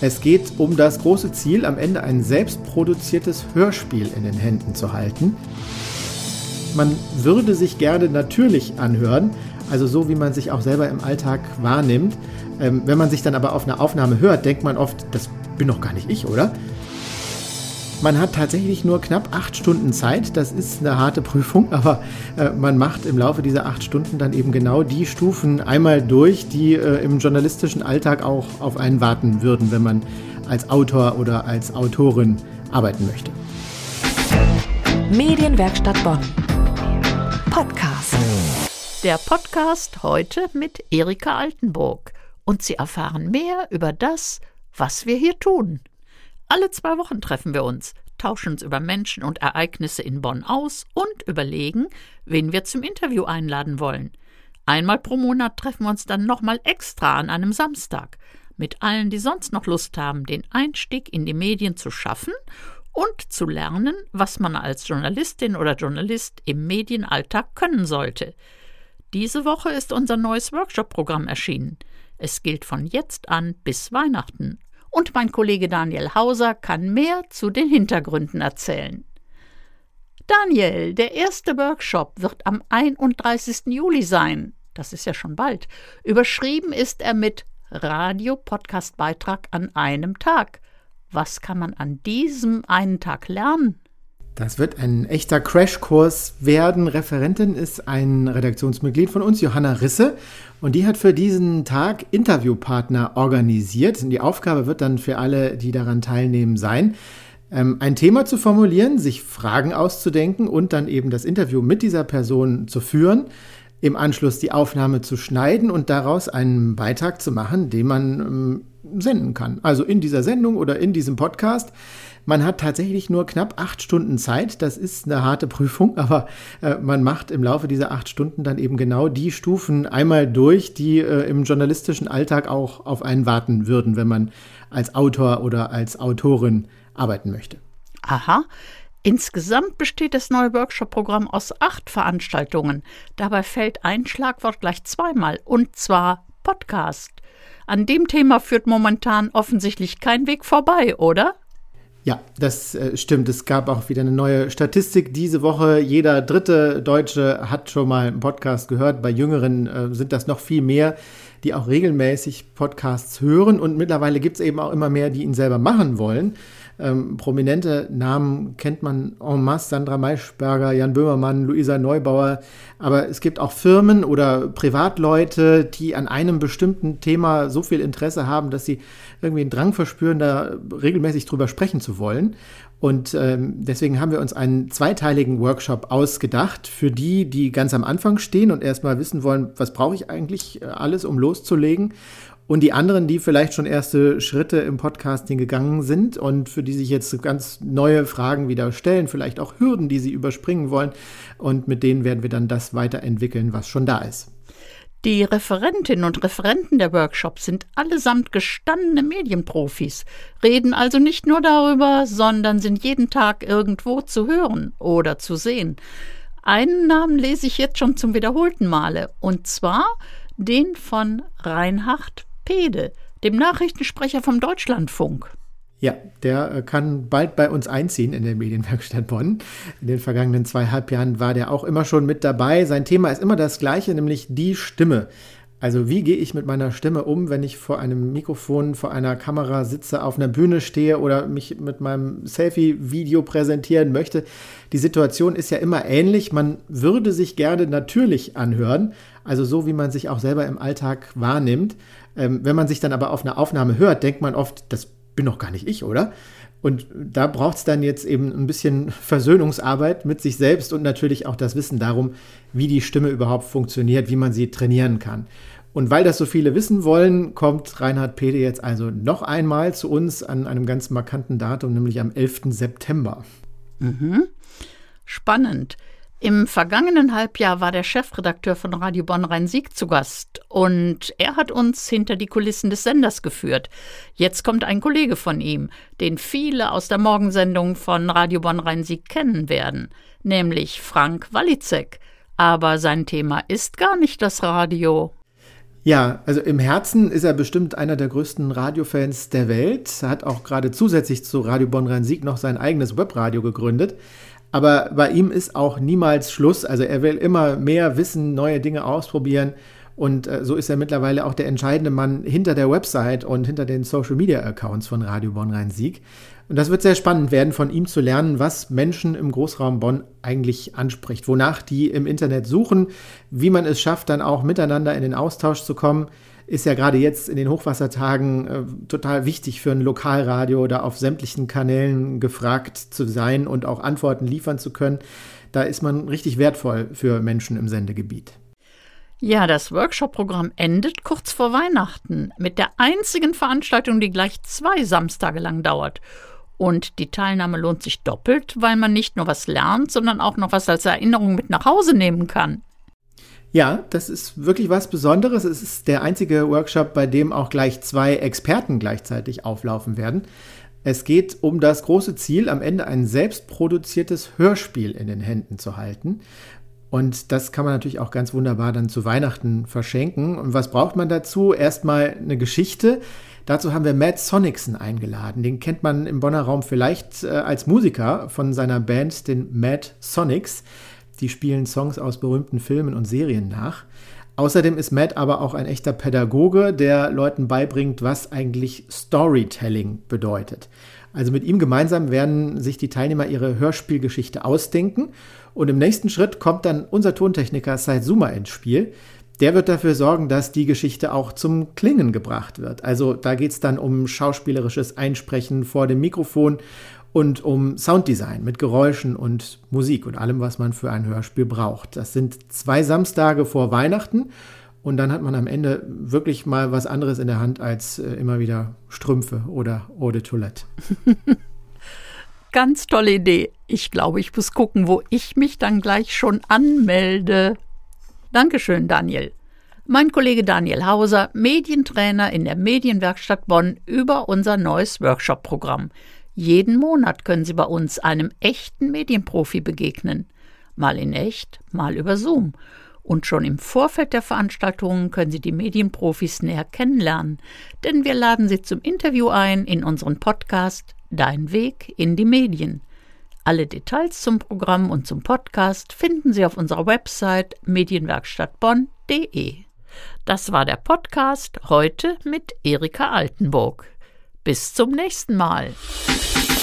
Es geht um das große Ziel, am Ende ein selbstproduziertes Hörspiel in den Händen zu halten. Man würde sich gerne natürlich anhören, also so wie man sich auch selber im Alltag wahrnimmt. Ähm, wenn man sich dann aber auf eine Aufnahme hört, denkt man oft, das bin doch gar nicht ich, oder? Man hat tatsächlich nur knapp acht Stunden Zeit. Das ist eine harte Prüfung, aber äh, man macht im Laufe dieser acht Stunden dann eben genau die Stufen einmal durch, die äh, im journalistischen Alltag auch auf einen warten würden, wenn man als Autor oder als Autorin arbeiten möchte. Medienwerkstatt Bonn. Podcast. Der Podcast heute mit Erika Altenburg. Und Sie erfahren mehr über das, was wir hier tun. Alle zwei Wochen treffen wir uns, tauschen uns über Menschen und Ereignisse in Bonn aus und überlegen, wen wir zum Interview einladen wollen. Einmal pro Monat treffen wir uns dann nochmal extra an einem Samstag mit allen, die sonst noch Lust haben, den Einstieg in die Medien zu schaffen und zu lernen, was man als Journalistin oder Journalist im Medienalltag können sollte. Diese Woche ist unser neues Workshop-Programm erschienen. Es gilt von jetzt an bis Weihnachten und mein Kollege Daniel Hauser kann mehr zu den Hintergründen erzählen. Daniel, der erste Workshop wird am 31. Juli sein. Das ist ja schon bald. Überschrieben ist er mit Radio-Podcast-Beitrag an einem Tag. Was kann man an diesem einen Tag lernen? Das wird ein echter Crashkurs werden. Referentin ist ein Redaktionsmitglied von uns, Johanna Risse. Und die hat für diesen Tag Interviewpartner organisiert. Und die Aufgabe wird dann für alle, die daran teilnehmen, sein, ähm, ein Thema zu formulieren, sich Fragen auszudenken und dann eben das Interview mit dieser Person zu führen, im Anschluss die Aufnahme zu schneiden und daraus einen Beitrag zu machen, den man ähm, senden kann. Also in dieser Sendung oder in diesem Podcast. Man hat tatsächlich nur knapp acht Stunden Zeit. Das ist eine harte Prüfung, aber äh, man macht im Laufe dieser acht Stunden dann eben genau die Stufen einmal durch, die äh, im journalistischen Alltag auch auf einen warten würden, wenn man als Autor oder als Autorin arbeiten möchte. Aha. Insgesamt besteht das neue Workshop-Programm aus acht Veranstaltungen. Dabei fällt ein Schlagwort gleich zweimal, und zwar Podcast. An dem Thema führt momentan offensichtlich kein Weg vorbei, oder? Ja, das äh, stimmt. Es gab auch wieder eine neue Statistik diese Woche. Jeder dritte Deutsche hat schon mal einen Podcast gehört. Bei Jüngeren äh, sind das noch viel mehr, die auch regelmäßig Podcasts hören. Und mittlerweile gibt es eben auch immer mehr, die ihn selber machen wollen. Ähm, prominente Namen kennt man en masse, Sandra Maischberger, Jan Böhmermann, Luisa Neubauer. Aber es gibt auch Firmen oder Privatleute, die an einem bestimmten Thema so viel Interesse haben, dass sie irgendwie einen Drang verspüren, da regelmäßig drüber sprechen zu wollen. Und ähm, deswegen haben wir uns einen zweiteiligen Workshop ausgedacht für die, die ganz am Anfang stehen und erstmal wissen wollen, was brauche ich eigentlich äh, alles, um loszulegen. Und die anderen, die vielleicht schon erste Schritte im Podcasting gegangen sind und für die sich jetzt ganz neue Fragen wieder stellen, vielleicht auch Hürden, die sie überspringen wollen. Und mit denen werden wir dann das weiterentwickeln, was schon da ist. Die Referentinnen und Referenten der Workshops sind allesamt gestandene Medienprofis, reden also nicht nur darüber, sondern sind jeden Tag irgendwo zu hören oder zu sehen. Einen Namen lese ich jetzt schon zum wiederholten Male, und zwar den von Reinhard Pede, dem Nachrichtensprecher vom Deutschlandfunk. Ja, der äh, kann bald bei uns einziehen in der Medienwerkstatt Bonn. In den vergangenen zweieinhalb Jahren war der auch immer schon mit dabei. Sein Thema ist immer das gleiche, nämlich die Stimme. Also wie gehe ich mit meiner Stimme um, wenn ich vor einem Mikrofon, vor einer Kamera sitze, auf einer Bühne stehe oder mich mit meinem Selfie-Video präsentieren möchte? Die Situation ist ja immer ähnlich. Man würde sich gerne natürlich anhören, also so wie man sich auch selber im Alltag wahrnimmt. Ähm, wenn man sich dann aber auf einer Aufnahme hört, denkt man oft, das bin doch gar nicht ich, oder? Und da braucht es dann jetzt eben ein bisschen Versöhnungsarbeit mit sich selbst und natürlich auch das Wissen darum, wie die Stimme überhaupt funktioniert, wie man sie trainieren kann. Und weil das so viele wissen wollen, kommt Reinhard Pede jetzt also noch einmal zu uns an einem ganz markanten Datum, nämlich am 11. September. Mhm. Spannend. Im vergangenen Halbjahr war der Chefredakteur von Radio Bonn Rhein-Sieg zu Gast und er hat uns hinter die Kulissen des Senders geführt. Jetzt kommt ein Kollege von ihm, den viele aus der Morgensendung von Radio Bonn Rhein-Sieg kennen werden, nämlich Frank Walizek. Aber sein Thema ist gar nicht das Radio. Ja, also im Herzen ist er bestimmt einer der größten Radiofans der Welt. Er hat auch gerade zusätzlich zu Radio Bonn-Rhein-Sieg noch sein eigenes Webradio gegründet. Aber bei ihm ist auch niemals Schluss. Also er will immer mehr wissen, neue Dinge ausprobieren. Und äh, so ist er mittlerweile auch der entscheidende Mann hinter der Website und hinter den Social-Media-Accounts von Radio Bonn-Rhein-Sieg. Und das wird sehr spannend werden, von ihm zu lernen, was Menschen im Großraum Bonn eigentlich anspricht, wonach die im Internet suchen, wie man es schafft, dann auch miteinander in den Austausch zu kommen. Ist ja gerade jetzt in den Hochwassertagen äh, total wichtig für ein Lokalradio, da auf sämtlichen Kanälen gefragt zu sein und auch Antworten liefern zu können. Da ist man richtig wertvoll für Menschen im Sendegebiet. Ja, das Workshop-Programm endet kurz vor Weihnachten mit der einzigen Veranstaltung, die gleich zwei Samstage lang dauert. Und die Teilnahme lohnt sich doppelt, weil man nicht nur was lernt, sondern auch noch was als Erinnerung mit nach Hause nehmen kann. Ja, das ist wirklich was Besonderes. Es ist der einzige Workshop, bei dem auch gleich zwei Experten gleichzeitig auflaufen werden. Es geht um das große Ziel, am Ende ein selbstproduziertes Hörspiel in den Händen zu halten. Und das kann man natürlich auch ganz wunderbar dann zu Weihnachten verschenken. Und was braucht man dazu? Erstmal eine Geschichte. Dazu haben wir Matt Sonicson eingeladen. Den kennt man im Bonner Raum vielleicht äh, als Musiker von seiner Band, den Mad Sonics. Die spielen Songs aus berühmten Filmen und Serien nach. Außerdem ist Matt aber auch ein echter Pädagoge, der Leuten beibringt, was eigentlich Storytelling bedeutet. Also mit ihm gemeinsam werden sich die Teilnehmer ihre Hörspielgeschichte ausdenken und im nächsten Schritt kommt dann unser Tontechniker Said Zuma ins Spiel. Der wird dafür sorgen, dass die Geschichte auch zum Klingen gebracht wird. Also da geht es dann um schauspielerisches Einsprechen vor dem Mikrofon und um Sounddesign mit Geräuschen und Musik und allem, was man für ein Hörspiel braucht. Das sind zwei Samstage vor Weihnachten und dann hat man am Ende wirklich mal was anderes in der Hand als äh, immer wieder Strümpfe oder Eau de Toilette. Ganz tolle Idee. Ich glaube, ich muss gucken, wo ich mich dann gleich schon anmelde. Dankeschön, Daniel. Mein Kollege Daniel Hauser, Medientrainer in der Medienwerkstatt Bonn, über unser neues Workshop-Programm. Jeden Monat können Sie bei uns einem echten Medienprofi begegnen. Mal in echt, mal über Zoom. Und schon im Vorfeld der Veranstaltungen können Sie die Medienprofis näher kennenlernen, denn wir laden Sie zum Interview ein in unseren Podcast Dein Weg in die Medien. Alle Details zum Programm und zum Podcast finden Sie auf unserer Website medienwerkstattbonn.de. Das war der Podcast heute mit Erika Altenburg. Bis zum nächsten Mal.